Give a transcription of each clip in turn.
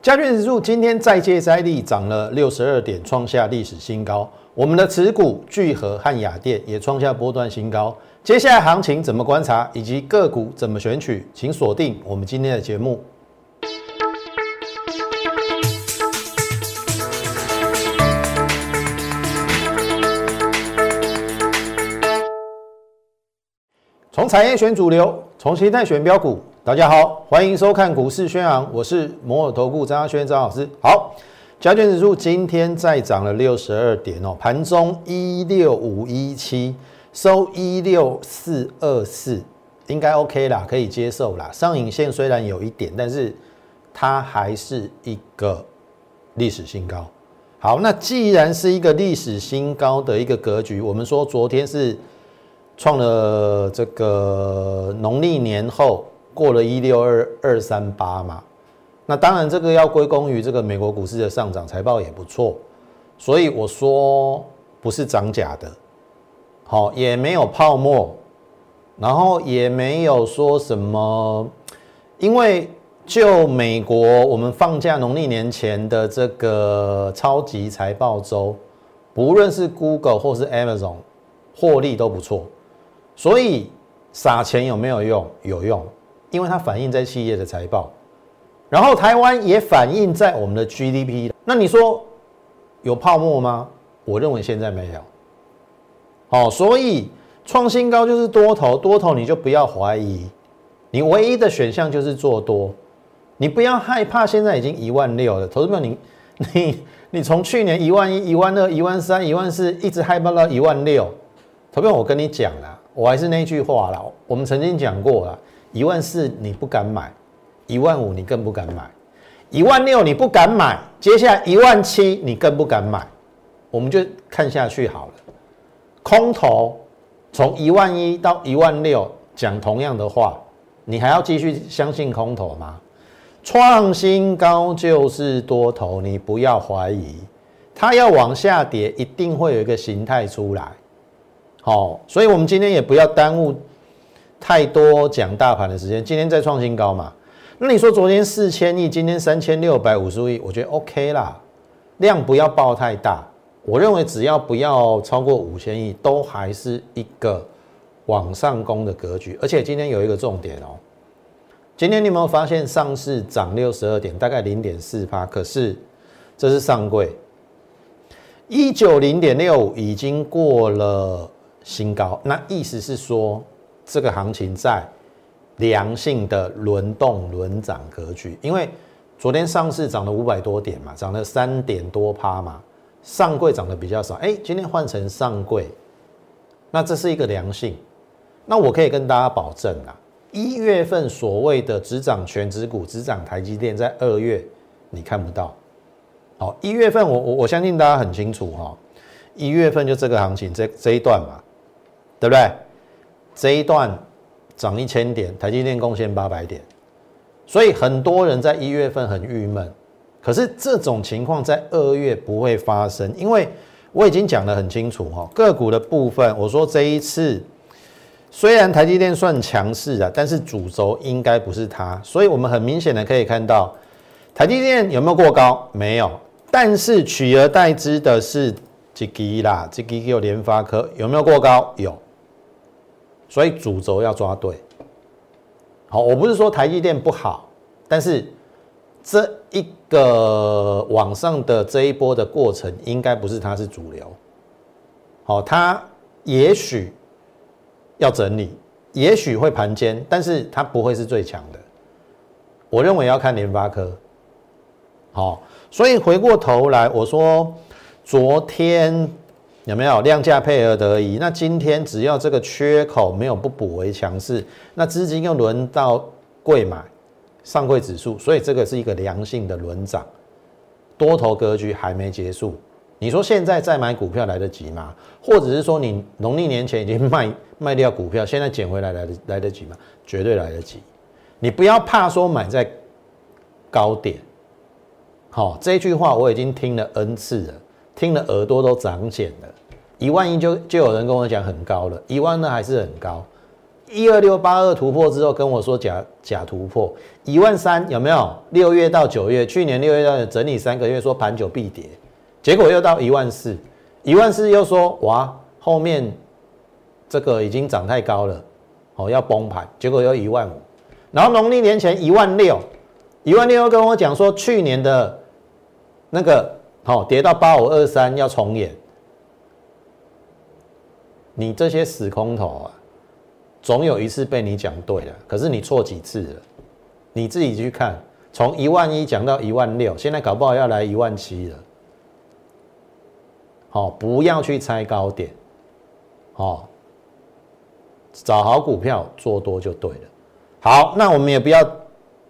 加权指数今天再接再厉，涨了六十二点，创下历史新高。我们的持股聚合和雅电也创下波段新高。接下来行情怎么观察，以及个股怎么选取，请锁定我们今天的节目。从产业选主流，重新再选标股。大家好，欢迎收看股市宣扬，我是摩尔投顾张亚轩张老师。好，加权指数今天再涨了六十二点哦，盘中一六五一七，收一六四二四，应该 OK 啦，可以接受啦。上影线虽然有一点，但是它还是一个历史新高。好，那既然是一个历史新高的一个格局，我们说昨天是。创了这个农历年后过了一六二二三八嘛，那当然这个要归功于这个美国股市的上涨，财报也不错，所以我说不是涨假的，好也没有泡沫，然后也没有说什么，因为就美国我们放假农历年前的这个超级财报周，不论是 Google 或是 Amazon，获利都不错。所以撒钱有没有用？有用，因为它反映在企业的财报，然后台湾也反映在我们的 GDP。那你说有泡沫吗？我认为现在没有。好，所以创新高就是多头，多头你就不要怀疑，你唯一的选项就是做多，你不要害怕。现在已经一万六了，投资朋友，你你你从去年一万一、一万二、一万三、一万四，一直害怕到一万六，投资朋友，我跟你讲啦。我还是那句话啦，我们曾经讲过了，一万四你不敢买，一万五你更不敢买，一万六你不敢买，接下来一万七你更不敢买，我们就看下去好了。空头从一万一到一万六讲同样的话，你还要继续相信空头吗？创新高就是多头，你不要怀疑，它要往下跌，一定会有一个形态出来。好，所以我们今天也不要耽误太多讲大盘的时间。今天在创新高嘛？那你说昨天四千亿，今天三千六百五十亿，我觉得 OK 啦，量不要爆太大。我认为只要不要超过五千亿，都还是一个往上攻的格局。而且今天有一个重点哦，今天你有没有发现上市涨六十二点，大概零点四八，可是这是上柜一九零点六已经过了。新高，那意思是说，这个行情在良性的轮动轮涨格局。因为昨天上市涨了五百多点嘛，涨了三点多趴嘛，上柜涨得比较少。哎，今天换成上柜，那这是一个良性。那我可以跟大家保证啊，一月份所谓的只涨全指股、只涨台积电，在二月你看不到。好，一月份我我我相信大家很清楚哈，一月份就这个行情这这一段嘛。对不对？这一段涨一千点，台积电贡献八百点，所以很多人在一月份很郁闷。可是这种情况在二月不会发生，因为我已经讲得很清楚哈，个股的部分，我说这一次虽然台积电算强势啊，但是主轴应该不是它，所以我们很明显的可以看到，台积电有没有过高？没有，但是取而代之的是这基啦，这基有联发科有没有过高？有。所以主轴要抓对，好，我不是说台积电不好，但是这一个往上的这一波的过程，应该不是它是主流，好，它也许要整理，也许会盘间，但是它不会是最强的。我认为要看联发科，好，所以回过头来，我说昨天。有没有量价配合得宜？那今天只要这个缺口没有不补为强势，那资金又轮到贵买上柜指数，所以这个是一个良性的轮涨，多头格局还没结束。你说现在再买股票来得及吗？或者是说你农历年前已经卖 卖掉股票，现在捡回来来得来得及吗？绝对来得及。你不要怕说买在高点。好，这句话我已经听了 N 次了，听了耳朵都长茧了。一万一就就有人跟我讲很高了，一万呢还是很高，一二六八二突破之后跟我说假假突破。一万三有没有？六月到九月，去年六月到整理三个月，说盘九必跌，结果又到一万四，一万四又说哇后面这个已经涨太高了，哦要崩盘，结果又一万五，然后农历年前一万六，一万六又跟我讲说去年的那个好跌到八五二三要重演，你这些死空头啊！总有一次被你讲对了，可是你错几次了？你自己去看，从一万一讲到一万六，现在搞不好要来一万七了。好，不要去猜高点，好，找好股票做多就对了。好，那我们也不要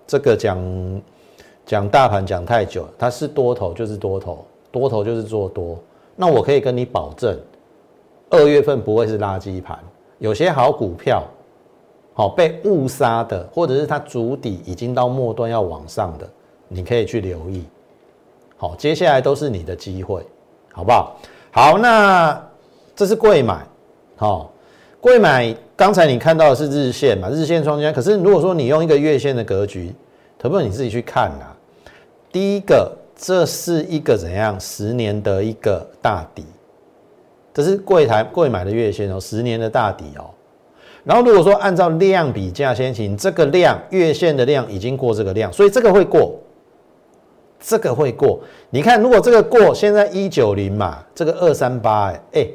这个讲讲大盘讲太久，它是多头就是多头，多头就是做多。那我可以跟你保证，二月份不会是垃圾盘。有些好股票，好被误杀的，或者是它主底已经到末端要往上的，你可以去留意。好，接下来都是你的机会，好不好？好，那这是贵买，好，贵买。刚才你看到的是日线嘛？日线双肩。可是如果说你用一个月线的格局，可不可以你自己去看啊？第一个，这是一个怎样十年的一个大底。这是柜台柜买的月线哦，十年的大底哦。然后如果说按照量比价先行，这个量月线的量已经过这个量，所以这个会过，这个会过。你看，如果这个过，现在一九零嘛，这个二三八，哎哎，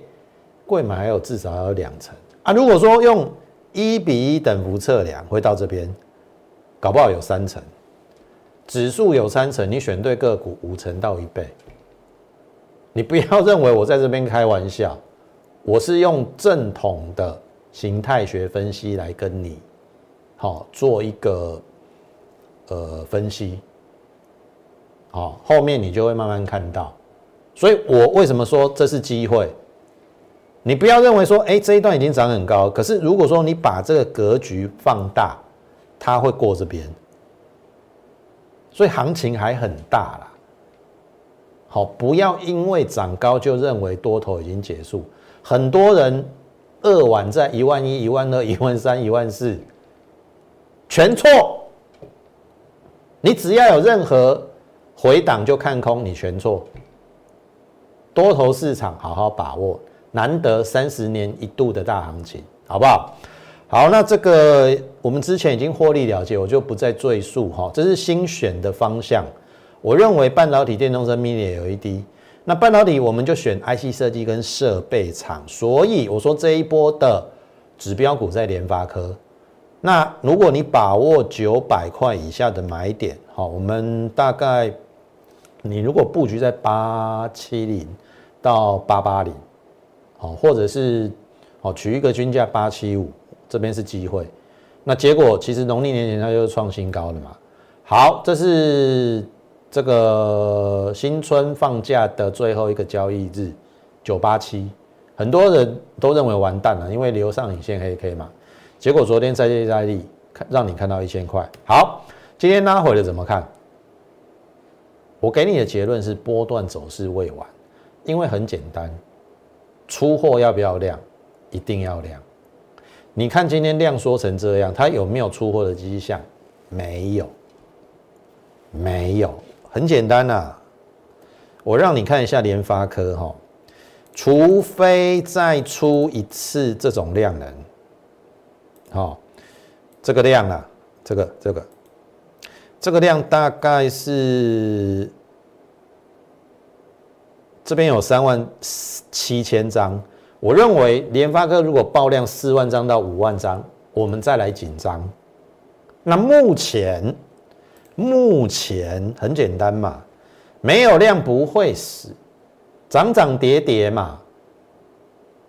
柜买还有至少还有两成啊。如果说用一比一等幅测量，会到这边，搞不好有三成。指数有三成，你选对个股五成到一倍。你不要认为我在这边开玩笑，我是用正统的形态学分析来跟你，好做一个呃分析，好，后面你就会慢慢看到。所以我为什么说这是机会？你不要认为说，哎，这一段已经涨很高，可是如果说你把这个格局放大，它会过这边，所以行情还很大啦。好，不要因为涨高就认为多头已经结束。很多人二晚在一万一、一万二、一万三、一万四，全错。你只要有任何回档就看空，你全错。多头市场好好把握，难得三十年一度的大行情，好不好？好，那这个我们之前已经获利了结，我就不再赘述哈。这是新选的方向。我认为半导体、电动车、Mini LED，那半导体我们就选 IC 设计跟设备厂，所以我说这一波的指标股在联发科。那如果你把握九百块以下的买点，好，我们大概你如果布局在八七零到八八零，好，或者是好取一个均价八七五，这边是机会。那结果其实农历年前它就是创新高了嘛。好，这是。这个新春放假的最后一个交易日，九八七，很多人都认为完蛋了，因为留上影线黑 K 嘛。结果昨天再接再厉，看让你看到一千块。好，今天拉回了怎么看？我给你的结论是波段走势未完，因为很简单，出货要不要量？一定要量。你看今天量缩成这样，它有没有出货的迹象？没有，没有。很简单呐，我让你看一下联发科哈，除非再出一次这种量能，好，这个量啊，这个这个这个量大概是这边有三万七千张，我认为联发科如果爆量四万张到五万张，我们再来紧张。那目前。目前很简单嘛，没有量不会死，涨涨跌跌嘛，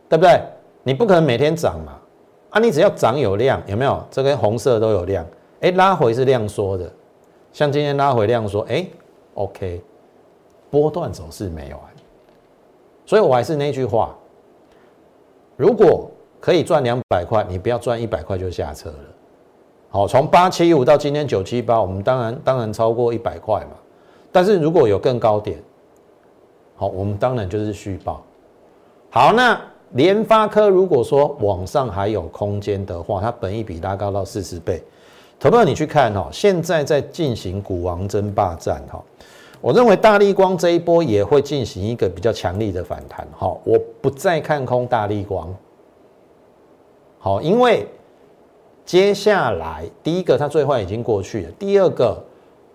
对不对？你不可能每天涨嘛，啊，你只要涨有量，有没有？这根红色都有量，哎，拉回是量缩的，像今天拉回量缩，哎，OK，波段走势没完，所以我还是那句话，如果可以赚两百块，你不要赚一百块就下车了。好，从八七五到今天九七八，我们当然当然超过一百块嘛。但是如果有更高点，好，我们当然就是续报。好，那联发科如果说往上还有空间的话，它本益比拉高到四十倍。投票你去看哈，现在在进行股王争霸战哈，我认为大力光这一波也会进行一个比较强力的反弹哈，我不再看空大力光，好，因为接下来第一个它最坏已经过去了，第二个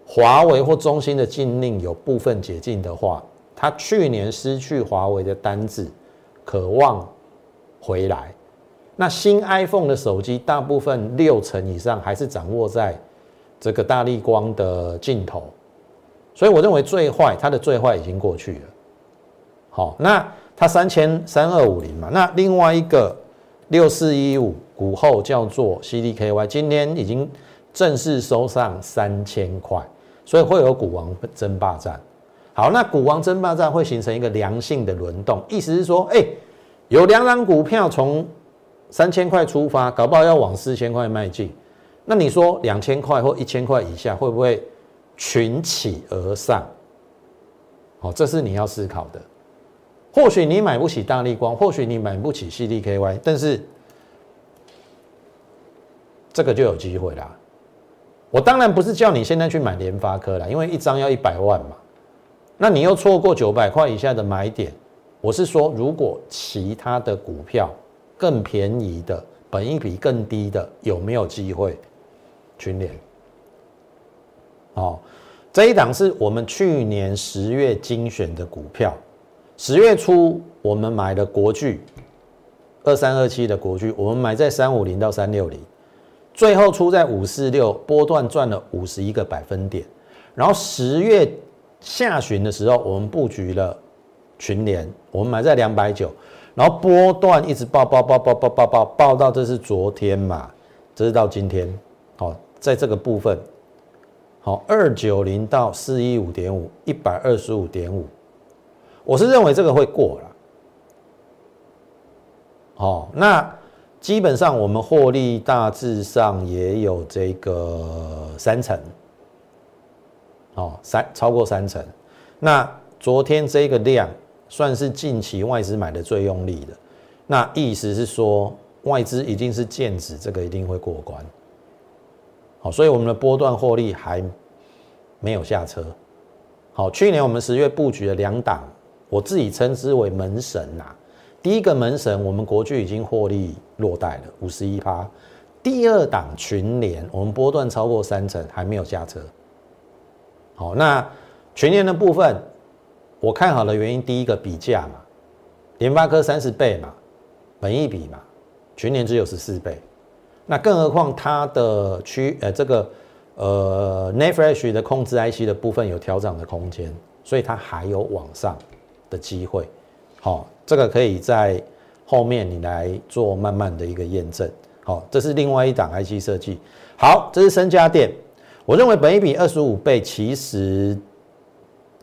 华为或中兴的禁令有部分解禁的话，它去年失去华为的单子，渴望回来。那新 iPhone 的手机大部分六成以上还是掌握在这个大力光的镜头，所以我认为最坏它的最坏已经过去了。好，那它三千三二五零嘛，那另外一个六四一五股后叫做 CDKY，今天已经正式收上三千块，所以会有股王争霸战。好，那股王争霸战会形成一个良性的轮动，意思是说，哎，有两档股票从三千块出发，搞不好要往四千块迈进。那你说两千块或一千块以下会不会群起而上？好，这是你要思考的。或许你买不起大力光，或许你买不起 CDKY，但是这个就有机会啦。我当然不是叫你现在去买联发科啦，因为一张要一百万嘛。那你又错过九百块以下的买点。我是说，如果其他的股票。更便宜的，本益比更低的，有没有机会？群联，哦，这一档是我们去年十月精选的股票，十月初我们买的国巨，二三二七的国巨，我们买在三五零到三六零，最后出在五四六，波段赚了五十一个百分点，然后十月下旬的时候，我们布局了群联，我们买在两百九。然后波段一直爆爆爆爆爆爆爆爆到这是昨天嘛，这是到今天，好，在这个部分，好二九零到四一五点五，一百二十五点五，我是认为这个会过了，好，那基本上我们获利大致上也有这个三成，哦三超过三成，那昨天这个量。算是近期外资买的最用力的，那意思是说外资一定是剑指这个一定会过关，好，所以我们的波段获利还没有下车。好，去年我们十月布局的两档，我自己称之为门神呐。第一个门神，我们国巨已经获利落袋了五十一趴。第二档群联，我们波段超过三成，还没有下车。好，那群联的部分。我看好的原因，第一个比价嘛，联发科三十倍嘛，本益比嘛，全年只有十四倍，那更何况它的区呃这个呃 n e f r e s h 的控制 IC 的部分有调整的空间，所以它还有往上的机会。好，这个可以在后面你来做慢慢的一个验证。好，这是另外一档 IC 设计。好，这是深家电，我认为本一比二十五倍其实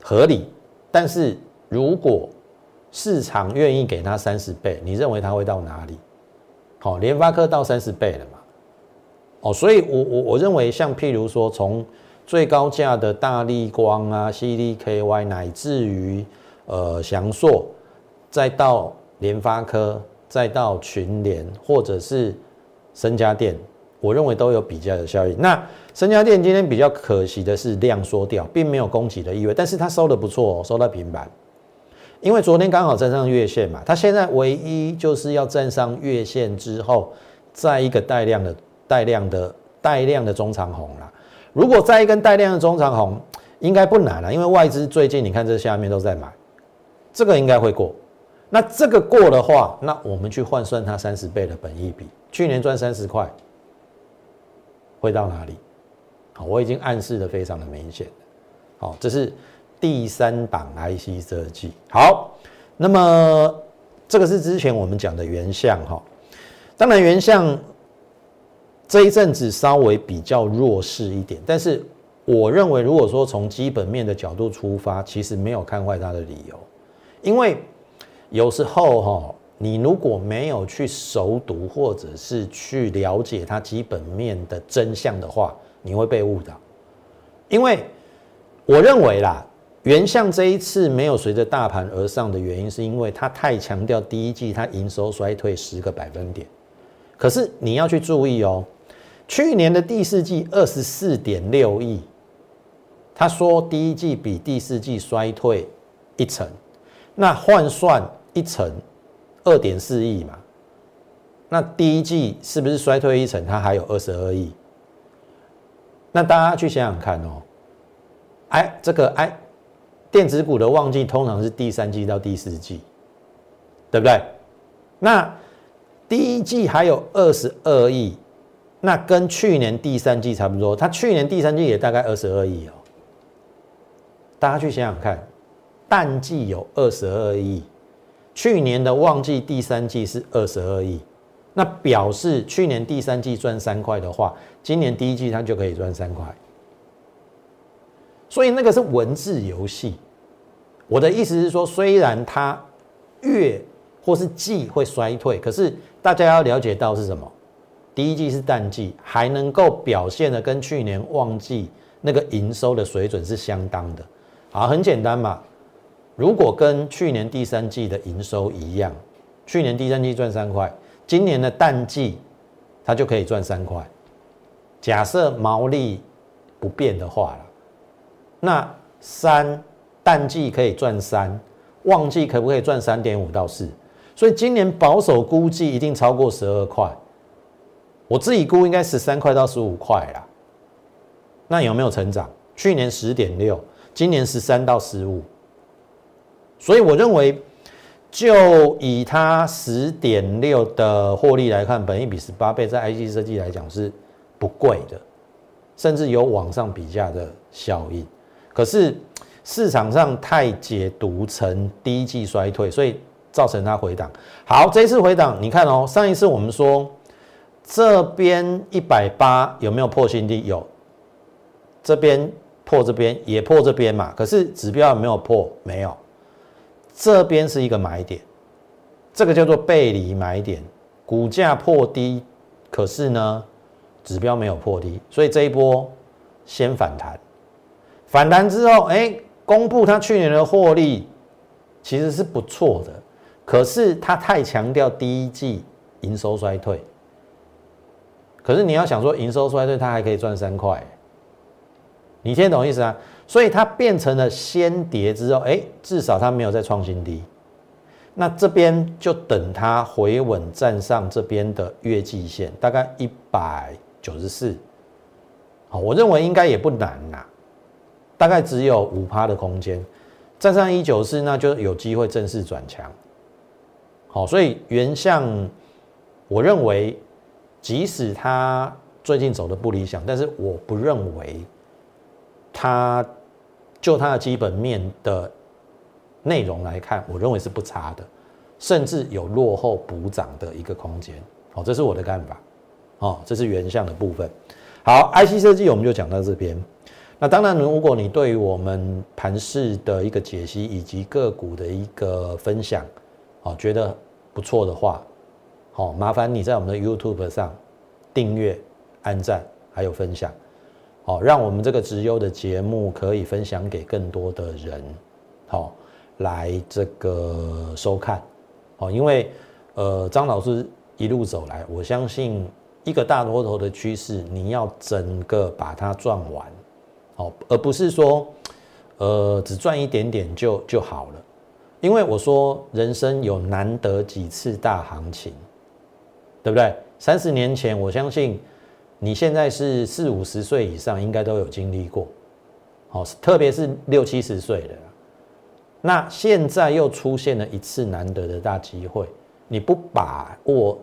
合理。但是如果市场愿意给它三十倍，你认为它会到哪里？好，联发科到三十倍了嘛？哦，所以我我我认为，像譬如说，从最高价的大力光啊、CDKY，乃至于呃翔硕，再到联发科，再到群联，或者是深家电，我认为都有比较的效应。那深家电今天比较可惜的是量缩掉，并没有供给的意味，但是它收的不错哦，收到平板，因为昨天刚好站上月线嘛，它现在唯一就是要站上月线之后，再一个带量的带量的带量的中长红啦。如果再一根带量的中长红，应该不难了，因为外资最近你看这下面都在买，这个应该会过。那这个过的话，那我们去换算它三十倍的本益比，去年赚三十块，会到哪里？好，我已经暗示的非常的明显好，这是第三档 IC 设计。好，那么这个是之前我们讲的原相哈。当然原相这一阵子稍微比较弱势一点，但是我认为如果说从基本面的角度出发，其实没有看坏它的理由。因为有时候哈，你如果没有去熟读或者是去了解它基本面的真相的话，你会被误导，因为我认为啦，原相这一次没有随着大盘而上的原因，是因为它太强调第一季它营收衰退十个百分点。可是你要去注意哦，去年的第四季二十四点六亿，他说第一季比第四季衰退一成，那换算一成二点四亿嘛，那第一季是不是衰退一成？它还有二十二亿。那大家去想想看哦，哎，这个哎，电子股的旺季通常是第三季到第四季，对不对？那第一季还有二十二亿，那跟去年第三季差不多。它去年第三季也大概二十二亿哦。大家去想想看，淡季有二十二亿，去年的旺季第三季是二十二亿，那表示去年第三季赚三块的话，今年第一季它就可以赚三块。所以那个是文字游戏。我的意思是说，虽然它月或是季会衰退，可是。大家要了解到是什么？第一季是淡季，还能够表现的跟去年旺季那个营收的水准是相当的。好，很简单嘛。如果跟去年第三季的营收一样，去年第三季赚三块，今年的淡季它就可以赚三块。假设毛利不变的话了，那三淡季可以赚三，旺季可不可以赚三点五到四？所以今年保守估计一定超过十二块，我自己估应该十三块到十五块啦。那有没有成长？去年十点六，今年十三到十五。所以我认为，就以它十点六的获利来看，本益比十八倍，在 IC 设计来讲是不贵的，甚至有往上比价的效应。可是市场上太解读成低季衰退，所以。造成它回档，好，这一次回档，你看哦，上一次我们说这边一百八有没有破新低？有，这边破这边也破这边嘛，可是指标有没有破？没有，这边是一个买点，这个叫做背离买点，股价破低，可是呢指标没有破低，所以这一波先反弹，反弹之后，哎，公布它去年的获利其实是不错的。可是他太强调第一季营收衰退，可是你要想说营收衰退，它还可以赚三块，你听懂意思啊？所以它变成了先跌之后，哎，至少它没有再创新低，那这边就等它回稳站上这边的月季线，大概一百九十四，好，我认为应该也不难呐，大概只有五趴的空间，站上一九四，那就有机会正式转强。好，所以原相，我认为，即使它最近走的不理想，但是我不认为它就它的基本面的内容来看，我认为是不差的，甚至有落后补涨的一个空间。好，这是我的看法。哦，这是原相的部分。好，IC 设计我们就讲到这边。那当然，如果你对于我们盘市的一个解析以及个股的一个分享，哦，觉得。不错的话，好，麻烦你在我们的 YouTube 上订阅、按赞，还有分享，好，让我们这个直优的节目可以分享给更多的人，好，来这个收看，好，因为呃，张老师一路走来，我相信一个大多头的趋势，你要整个把它赚完，好，而不是说呃只赚一点点就就好了。因为我说人生有难得几次大行情，对不对？三十年前，我相信你现在是四五十岁以上，应该都有经历过。好，特别是六七十岁的，那现在又出现了一次难得的大机会，你不把握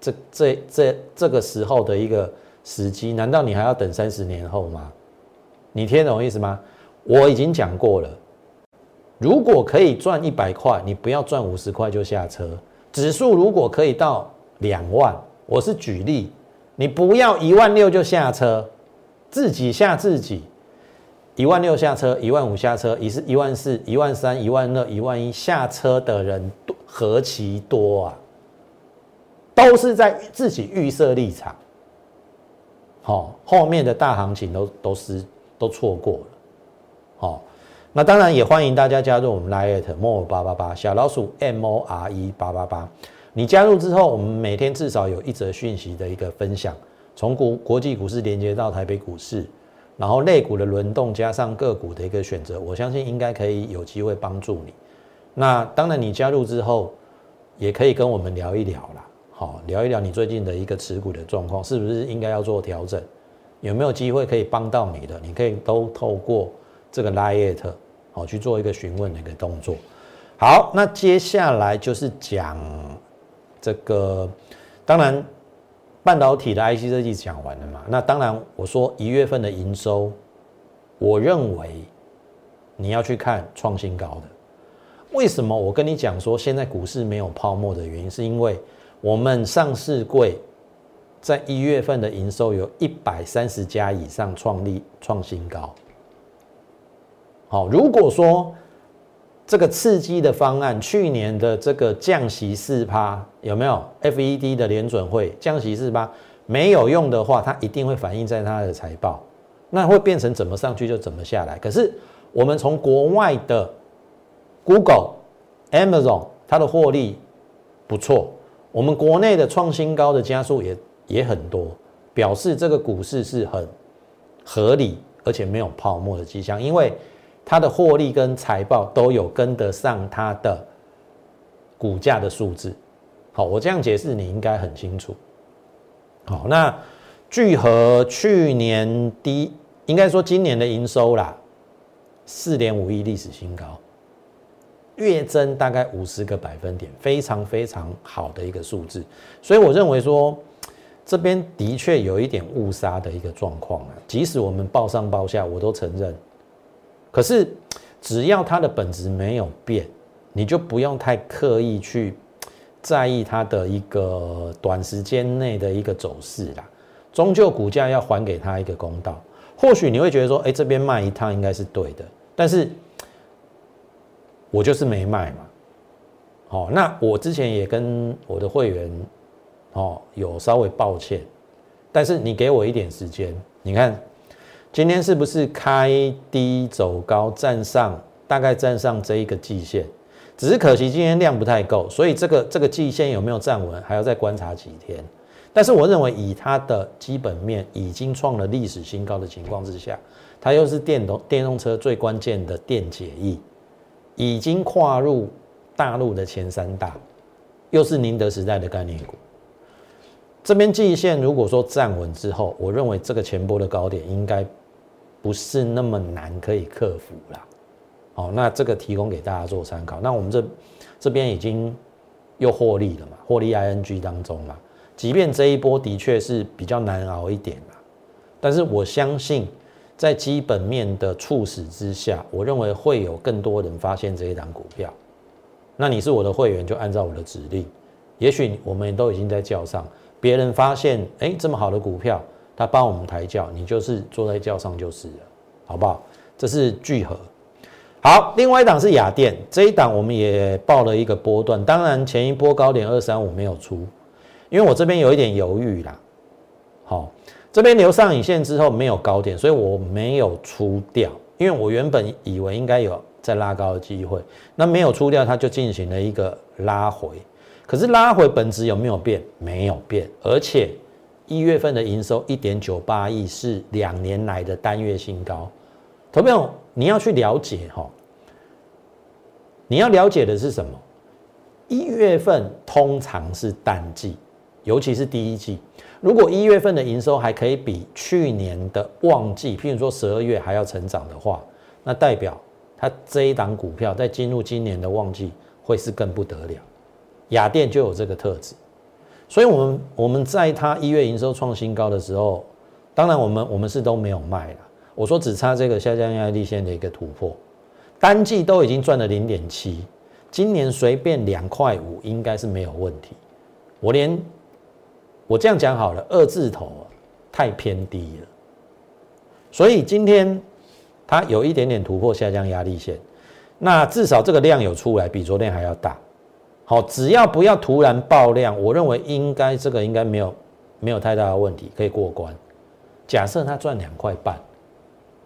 这这这这个时候的一个时机，难道你还要等三十年后吗？你听懂意思吗？我已经讲过了。如果可以赚一百块，你不要赚五十块就下车。指数如果可以到两万，我是举例，你不要一万六就下车，自己吓自己。一万六下车，一万五下车，一是一万四、一万三、一万二、一万一下车的人何其多啊！都是在自己预设立场，好，后面的大行情都都是都错过了，好。那当然也欢迎大家加入我们 Line more 八八八小老鼠 M O R E 八八八。你加入之后，我们每天至少有一则讯息的一个分享，从国国际股市连接到台北股市，然后类股的轮动加上个股的一个选择，我相信应该可以有机会帮助你。那当然，你加入之后也可以跟我们聊一聊啦，好，聊一聊你最近的一个持股的状况，是不是应该要做调整？有没有机会可以帮到你的？你可以都透过这个 Line 好去做一个询问的一个动作。好，那接下来就是讲。这个当然，半导体的 IC 设计讲完了嘛？那当然，我说一月份的营收，我认为你要去看创新高的。为什么我跟你讲说现在股市没有泡沫的原因，是因为我们上市柜在一月份的营收有一百三十家以上创立创新高。好，如果说。这个刺激的方案，去年的这个降息四趴有没有？FED 的联准会降息四趴没有用的话，它一定会反映在它的财报，那会变成怎么上去就怎么下来。可是我们从国外的 Google、Amazon 它的获利不错，我们国内的创新高的加速也也很多，表示这个股市是很合理而且没有泡沫的迹象，因为。它的获利跟财报都有跟得上它的股价的数字。好，我这样解释你应该很清楚。好，那聚合去年低，应该说今年的营收啦，四点五亿历史新高，月增大概五十个百分点，非常非常好的一个数字。所以我认为说，这边的确有一点误杀的一个状况啊。即使我们报上报下，我都承认。可是，只要它的本质没有变，你就不用太刻意去在意它的一个短时间内的一个走势啦。终究股价要还给他一个公道。或许你会觉得说，哎，这边卖一趟应该是对的，但是我就是没卖嘛。好，那我之前也跟我的会员，哦，有稍微抱歉，但是你给我一点时间，你看。今天是不是开低走高，站上大概站上这一个季线？只是可惜今天量不太够，所以这个这个季线有没有站稳，还要再观察几天。但是我认为以它的基本面已经创了历史新高的情况之下，它又是电动电动车最关键的电解液，已经跨入大陆的前三大，又是宁德时代的概念股。这边季线如果说站稳之后，我认为这个前波的高点应该。不是那么难可以克服啦。好，那这个提供给大家做参考。那我们这这边已经又获利了嘛，获利 ING 当中嘛，即便这一波的确是比较难熬一点啦，但是我相信在基本面的促使之下，我认为会有更多人发现这一档股票。那你是我的会员，就按照我的指令，也许我们都已经在叫上，别人发现哎这么好的股票。他帮我们抬轿，你就是坐在轿上就是了，好不好？这是聚合。好，另外一档是雅电，这一档我们也报了一个波段，当然前一波高点二三五没有出，因为我这边有一点犹豫啦。好，这边留上影线之后没有高点，所以我没有出掉，因为我原本以为应该有再拉高的机会，那没有出掉，它就进行了一个拉回。可是拉回本质有没有变？没有变，而且。一月份的营收一点九八亿是两年来的单月新高，投票你要去了解哈，你要了解的是什么？一月份通常是淡季，尤其是第一季。如果一月份的营收还可以比去年的旺季，譬如说十二月还要成长的话，那代表它这一档股票在进入今年的旺季会是更不得了。雅电就有这个特质。所以，我们我们在它一月营收创新高的时候，当然我们我们是都没有卖了。我说只差这个下降压力线的一个突破，单季都已经赚了零点七，今年随便两块五应该是没有问题。我连我这样讲好了，二字头太偏低了。所以今天它有一点点突破下降压力线，那至少这个量有出来，比昨天还要大。好，只要不要突然爆量，我认为应该这个应该没有没有太大的问题，可以过关。假设他赚两块半，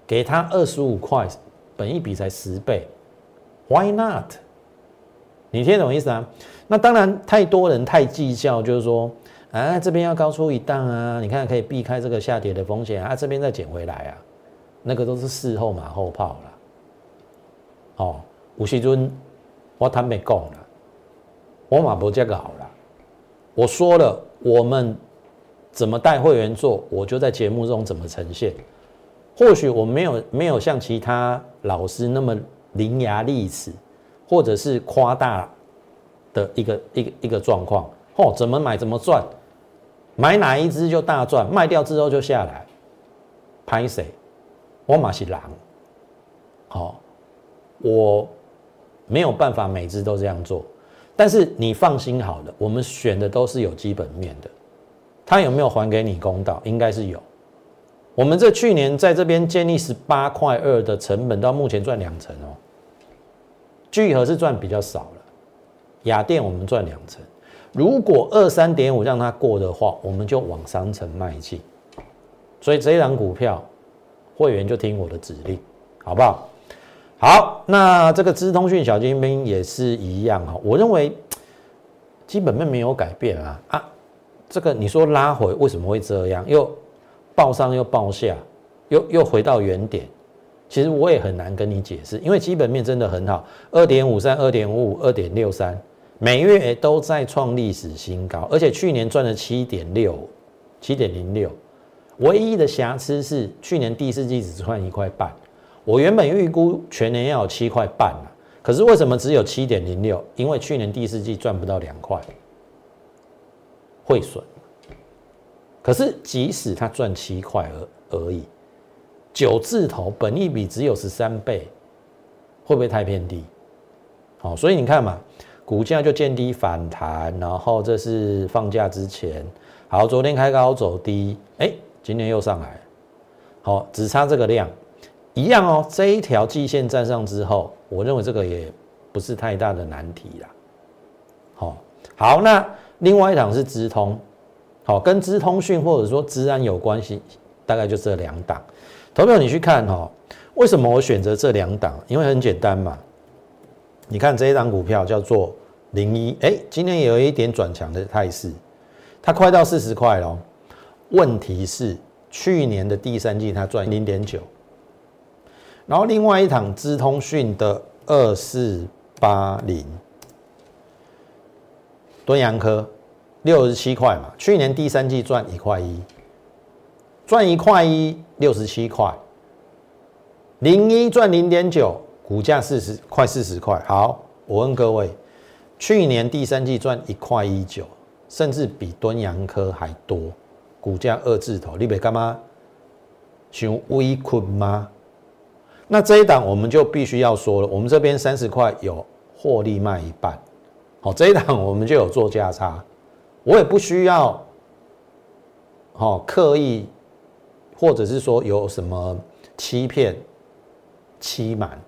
给他二十五块本一笔才十倍，Why not？你听懂意思啊？那当然，太多人太计较，就是说，啊，这边要高出一档啊，你看可以避开这个下跌的风险啊，这边再捡回来啊，那个都是事后马后炮了。哦，吴锡尊，我坦白讲了，我马博这个好了，我说了，我们怎么带会员做，我就在节目中怎么呈现。或许我没有没有像其他老师那么伶牙俐齿，或者是夸大的一个一个一个状况。哦，怎么买怎么赚，买哪一只就大赚，卖掉之后就下来。拍谁？我马是狼。好，我没有办法每只都这样做，但是你放心好了，我们选的都是有基本面的。他有没有还给你公道？应该是有。我们这去年在这边建立十八块二的成本，到目前赚两成哦。聚合是赚比较少了，雅电我们赚两成。如果二三点五让它过的话，我们就往三成迈进。所以这一档股票，会员就听我的指令，好不好？好，那这个资通讯小精兵也是一样哈。我认为基本面没有改变啊啊，这个你说拉回为什么会这样？又报上又报下，又又回到原点，其实我也很难跟你解释，因为基本面真的很好，二点五三、二点五五、二点六三，每月都在创历史新高，而且去年赚了七点六、七点零六，唯一的瑕疵是去年第四季只赚一块半，我原本预估全年要有七块半啊，可是为什么只有七点零六？因为去年第四季赚不到两块，汇损。可是，即使他赚七块而而已，九字头，本益比只有十三倍，会不会太偏低？好，所以你看嘛，股价就见低反弹，然后这是放假之前，好，昨天开高走低，哎，今天又上来，好，只差这个量，一样哦。这一条季线站上之后，我认为这个也不是太大的难题啦。好，好，那另外一档是直通。好，跟资通讯或者说资安有关系，大概就这两档。投票你去看哈，为什么我选择这两档？因为很简单嘛。你看这一档股票叫做零一，哎，今天也有一点转强的态势，它快到四十块了。问题是去年的第三季它赚零点九，然后另外一档资通讯的二四八零，敦阳科。六十七块嘛，去年第三季赚一块一，赚一块一，六十七块，零一赚零点九，股价四十快四十块。好，我问各位，去年第三季赚一块一九，甚至比敦洋科还多，股价二字头，你别干嘛？想微困吗？那这一档我们就必须要说了，我们这边三十块有获利卖一半，好，这一档我们就有做价差。我也不需要，哦，刻意，或者是说有什么欺骗、欺瞒，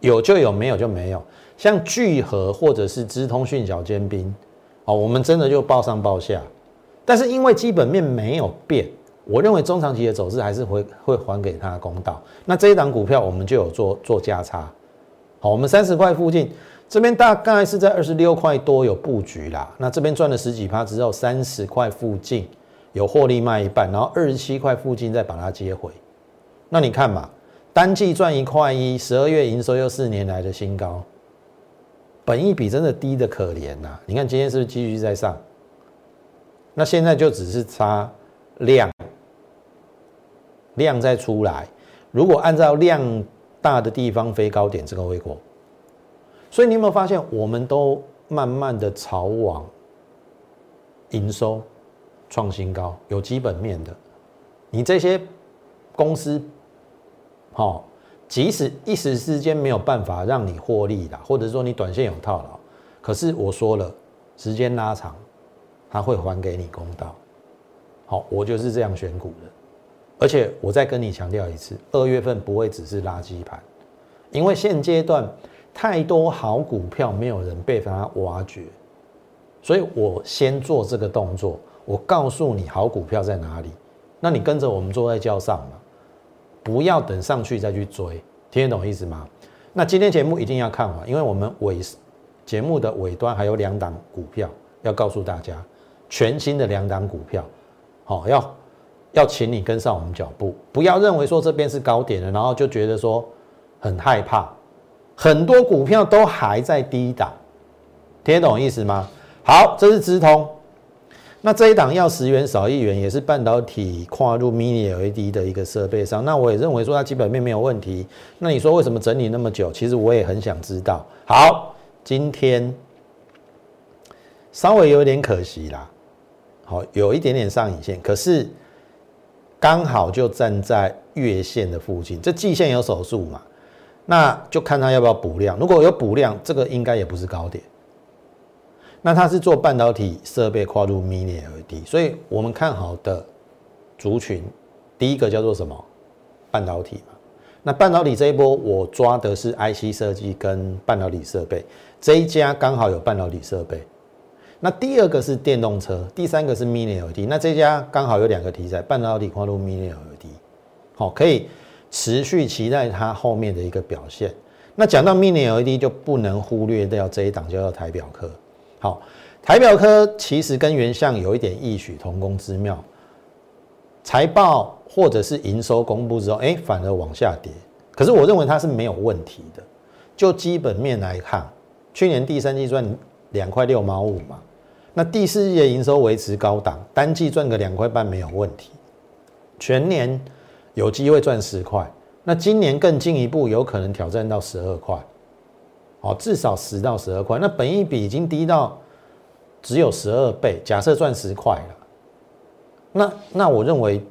有就有，没有就没有。像聚合或者是资通讯小尖兵，哦，我们真的就报上报下。但是因为基本面没有变，我认为中长期的走势还是会会还给他公道。那这一档股票我们就有做做价差，好，我们三十块附近。这边大概是在二十六块多有布局啦，那这边赚了十几趴之后，三十块附近有获利卖一半，然后二十七块附近再把它接回。那你看嘛，单季赚一块一，十二月营收又四年来的新高，本益比真的低的可怜呐。你看今天是不是继续在上？那现在就只是差量，量再出来，如果按照量大的地方飞高点，这个会过。所以你有没有发现，我们都慢慢的朝往营收创新高、有基本面的。你这些公司，好，即使一时之间没有办法让你获利啦，或者说你短线有套牢，可是我说了，时间拉长，他会还给你公道。好，我就是这样选股的。而且我再跟你强调一次，二月份不会只是垃圾盘，因为现阶段。太多好股票没有人被它挖掘，所以我先做这个动作。我告诉你好股票在哪里，那你跟着我们坐在轿上嘛，不要等上去再去追。听得懂意思吗？那今天节目一定要看完，因为我们尾节目的尾端还有两档股票要告诉大家，全新的两档股票，好要要请你跟上我们脚步，不要认为说这边是高点了，然后就觉得说很害怕，很多股票都还在低档，听得懂意思吗？好，这是直通。那这一档要十元少一元，也是半导体跨入 Mini LED 的一个设备上。那我也认为说它基本面没有问题。那你说为什么整理那么久？其实我也很想知道。好，今天稍微有点可惜啦。好，有一点点上影线，可是刚好就站在月线的附近。这季线有手术嘛？那就看它要不要补量。如果有补量，这个应该也不是高点。那它是做半导体设备跨入 Mini LED，所以我们看好的族群，第一个叫做什么？半导体嘛。那半导体这一波我抓的是 IC 设计跟半导体设备，这一家刚好有半导体设备。那第二个是电动车，第三个是 Mini LED，那这家刚好有两个题材，半导体跨入 Mini LED，好，可以持续期待它后面的一个表现。那讲到 Mini LED 就不能忽略掉这一档叫做台表科。好，台表科其实跟原相有一点异曲同工之妙，财报或者是营收公布之后，哎，反而往下跌。可是我认为它是没有问题的，就基本面来看，去年第三季赚两块六毛五嘛，那第四季的营收维持高档，单季赚个两块半没有问题，全年有机会赚十块，那今年更进一步有可能挑战到十二块。哦，至少十到十二块，那本益比已经低到只有十二倍。假设赚十块了，那那我认为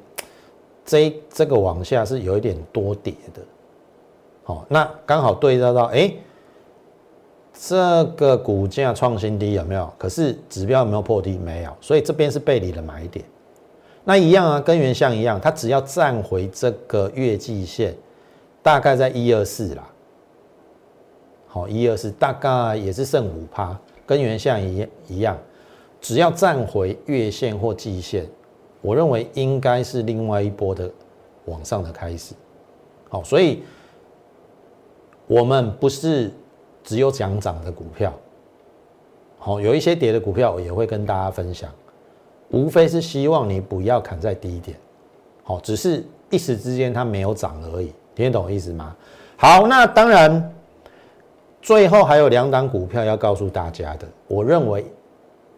这这个往下是有一点多跌的。好，那刚好对照到，哎，这个股价创新低有没有？可是指标有没有破低？没有，所以这边是背离的买点。那一样啊，跟原像一样，它只要站回这个月季线，大概在一二四啦。好，一二四大概也是剩五趴，跟原相一一样，只要站回月线或季线，我认为应该是另外一波的往上的开始。好，所以我们不是只有讲涨的股票，好，有一些跌的股票我也会跟大家分享，无非是希望你不要砍在低点，好，只是一时之间它没有涨而已，听得懂意思吗？好，那当然。最后还有两档股票要告诉大家的，我认为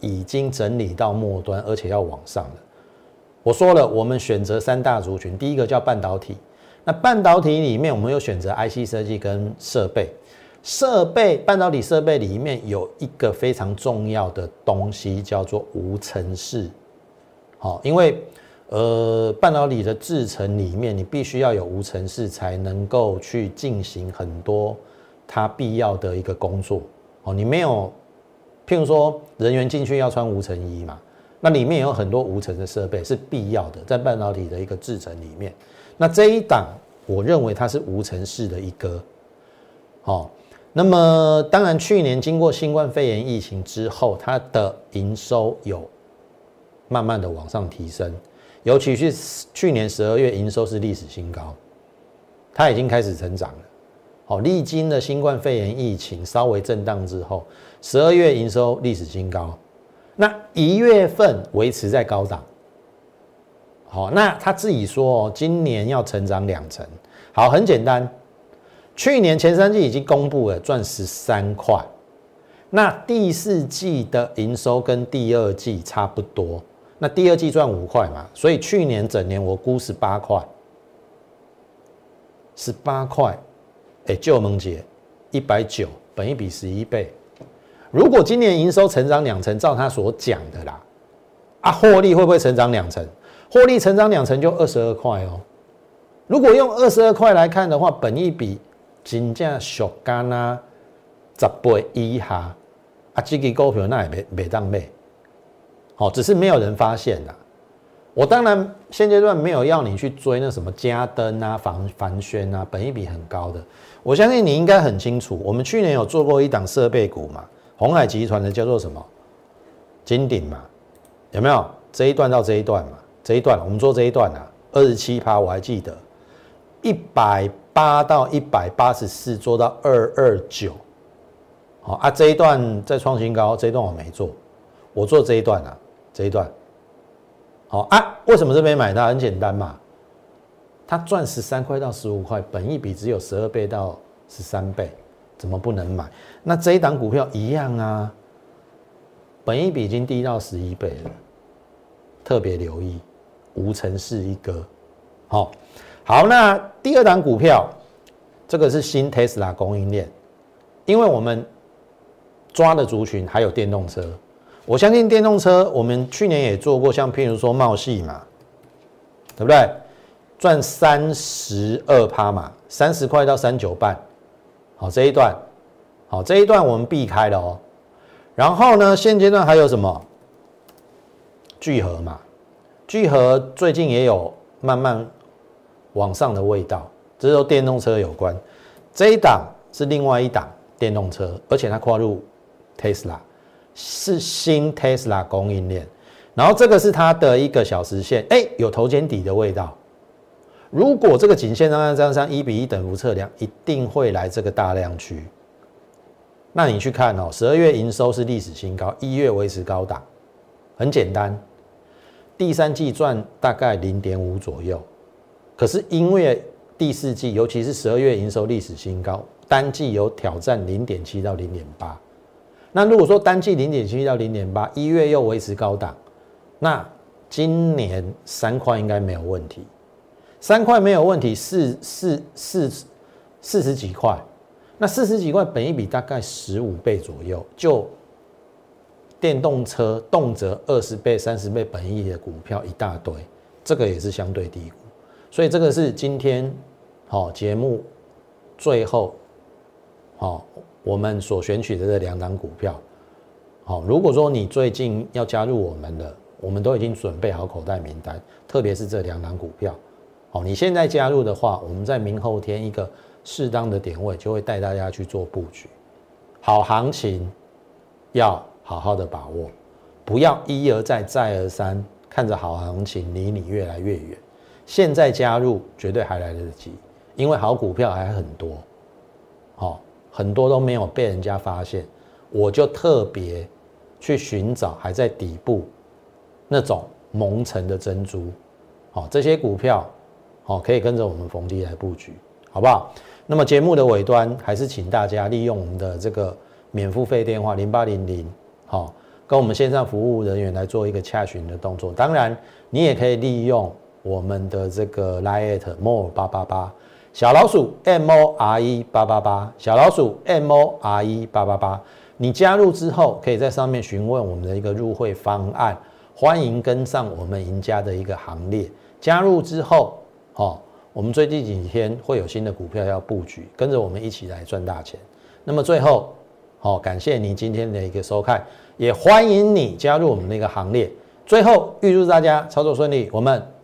已经整理到末端，而且要往上了。我说了，我们选择三大族群，第一个叫半导体。那半导体里面，我们有选择 IC 设计跟设备。设备半导体设备里面有一个非常重要的东西，叫做无尘室。好，因为呃，半导体的制程里面，你必须要有无尘室，才能够去进行很多。它必要的一个工作哦，你没有，譬如说人员进去要穿无尘衣嘛，那里面有很多无尘的设备是必要的，在半导体的一个制程里面，那这一档我认为它是无尘室的一个，哦，那么当然去年经过新冠肺炎疫情之后，它的营收有慢慢的往上提升，尤其是去年十二月营收是历史新高，它已经开始成长了。好，历经了新冠肺炎疫情稍微震荡之后，十二月营收历史新高，那一月份维持在高档。好，那他自己说哦，今年要成长两成。好，很简单，去年前三季已经公布了赚十三块，那第四季的营收跟第二季差不多，那第二季赚五块嘛，所以去年整年我估十八块，十八块。哎，旧盟姐，一百九，本一比十一倍。如果今年营收成长两成，照他所讲的啦，啊，获利会不会成长两成？获利成长两成就二十二块哦。如果用二十二块来看的话，本一比金价小干啊，十倍以下，啊，这个股票那也没没当卖，好，只是没有人发现啦。我当然现阶段没有要你去追那什么嘉登啊、凡凡轩啊，本一比很高的。我相信你应该很清楚，我们去年有做过一档设备股嘛，红海集团的叫做什么金鼎嘛，有没有这一段到这一段嘛？这一段我们做这一段啊，二十七趴我还记得，一百八到一百八十四做到二二九，好啊，这一段在创新高，这一段我没做，我做这一段啊，这一段，好啊，为什么这边买它？很简单嘛，它赚十三块到十五块，本一比只有十二倍到十三倍，怎么不能买？那这一档股票一样啊，本一比已经低到十一倍了，特别留意，无尘是一个，好。好，那第二档股票，这个是新 Tesla 供应链，因为我们抓的族群还有电动车，我相信电动车，我们去年也做过，像譬如说茂系嘛，对不对？赚三十二趴嘛，三十块到三九半，好这一段，好这一段我们避开了哦。然后呢，现阶段还有什么？聚合嘛，聚合最近也有慢慢。往上的味道，这都电动车有关。这一档是另外一档电动车，而且它跨入 Tesla，是新 Tesla 供应链。然后这个是它的一个小时线，哎，有头肩底的味道。如果这个颈线上这样上一比一等幅测量，一定会来这个大量区。那你去看哦，十二月营收是历史新高，一月维持高档，很简单。第三季赚大概零点五左右。可是因为第四季，尤其是十二月营收历史新高，单季有挑战零点七到零点八。那如果说单季零点七到零点八，一月又维持高档，那今年三块应该没有问题。三块没有问题，四四四四十几块，那四十几块本一比大概十五倍左右，就电动车动辄二十倍、三十倍本益的股票一大堆，这个也是相对低估。所以这个是今天好节目最后好我们所选取的这两档股票。好，如果说你最近要加入我们的，我们都已经准备好口袋名单，特别是这两档股票。好，你现在加入的话，我们在明后天一个适当的点位就会带大家去做布局，好行情要好好的把握，不要一而再再而三看着好行情离你越来越远。现在加入绝对还来得及，因为好股票还很多，好很多都没有被人家发现，我就特别去寻找还在底部那种蒙尘的珍珠，好这些股票，好可以跟着我们逢低来布局，好不好？那么节目的尾端还是请大家利用我们的这个免付费电话零八零零，好跟我们线上服务人员来做一个洽询的动作，当然你也可以利用。我们的这个 liet more 八八八小老鼠 m o r e 八八八小老鼠 m o r e 八八八，你加入之后，可以在上面询问我们的一个入会方案，欢迎跟上我们赢家的一个行列。加入之后，哦，我们最近几天会有新的股票要布局，跟着我们一起来赚大钱。那么最后，好，感谢你今天的一个收看，也欢迎你加入我们的一个行列。最后，预祝大家操作顺利，我们。